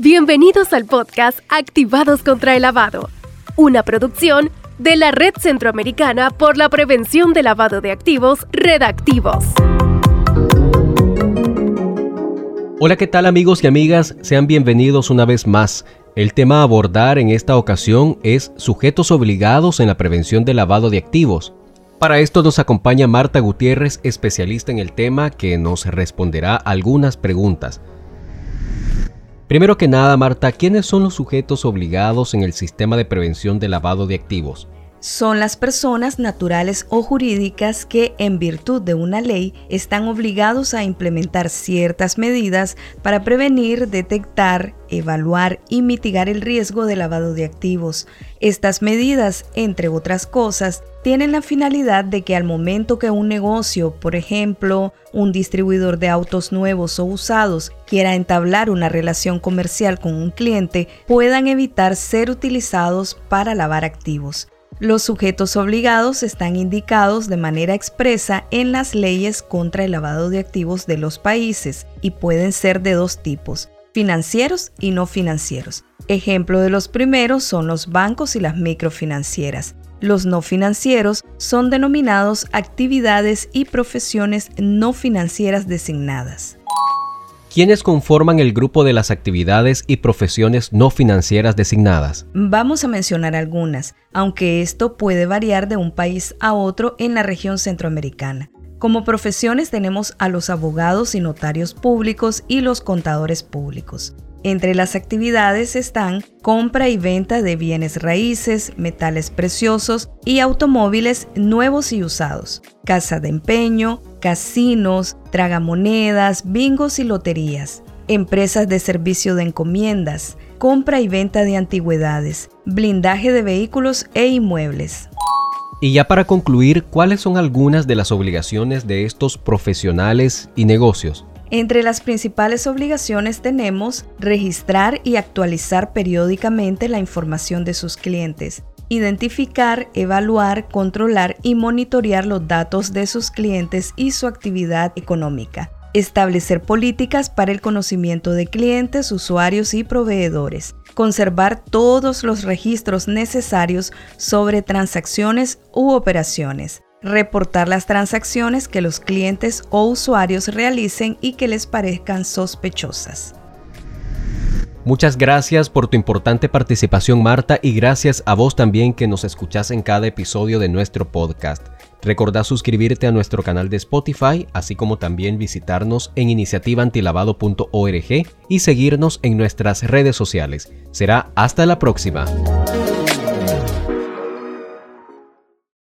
Bienvenidos al podcast Activados contra el Lavado, una producción de la Red Centroamericana por la Prevención de Lavado de Activos, Redactivos. Hola, ¿qué tal amigos y amigas? Sean bienvenidos una vez más. El tema a abordar en esta ocasión es sujetos obligados en la prevención del lavado de activos. Para esto nos acompaña Marta Gutiérrez, especialista en el tema, que nos responderá algunas preguntas. Primero que nada, Marta, ¿quiénes son los sujetos obligados en el sistema de prevención de lavado de activos? Son las personas naturales o jurídicas que, en virtud de una ley, están obligados a implementar ciertas medidas para prevenir, detectar, evaluar y mitigar el riesgo de lavado de activos. Estas medidas, entre otras cosas, tienen la finalidad de que al momento que un negocio, por ejemplo, un distribuidor de autos nuevos o usados, quiera entablar una relación comercial con un cliente, puedan evitar ser utilizados para lavar activos. Los sujetos obligados están indicados de manera expresa en las leyes contra el lavado de activos de los países y pueden ser de dos tipos, financieros y no financieros. Ejemplo de los primeros son los bancos y las microfinancieras. Los no financieros son denominados actividades y profesiones no financieras designadas. ¿Quiénes conforman el grupo de las actividades y profesiones no financieras designadas? Vamos a mencionar algunas, aunque esto puede variar de un país a otro en la región centroamericana. Como profesiones tenemos a los abogados y notarios públicos y los contadores públicos. Entre las actividades están compra y venta de bienes raíces, metales preciosos y automóviles nuevos y usados, casa de empeño, casinos, tragamonedas, bingos y loterías, empresas de servicio de encomiendas, compra y venta de antigüedades, blindaje de vehículos e inmuebles. Y ya para concluir, ¿cuáles son algunas de las obligaciones de estos profesionales y negocios? Entre las principales obligaciones tenemos registrar y actualizar periódicamente la información de sus clientes, identificar, evaluar, controlar y monitorear los datos de sus clientes y su actividad económica, establecer políticas para el conocimiento de clientes, usuarios y proveedores, conservar todos los registros necesarios sobre transacciones u operaciones, reportar las transacciones que los clientes o usuarios realicen y que les parezcan sospechosas. Muchas gracias por tu importante participación Marta y gracias a vos también que nos escuchás en cada episodio de nuestro podcast. Recordá suscribirte a nuestro canal de Spotify, así como también visitarnos en iniciativaantilavado.org y seguirnos en nuestras redes sociales. Será hasta la próxima.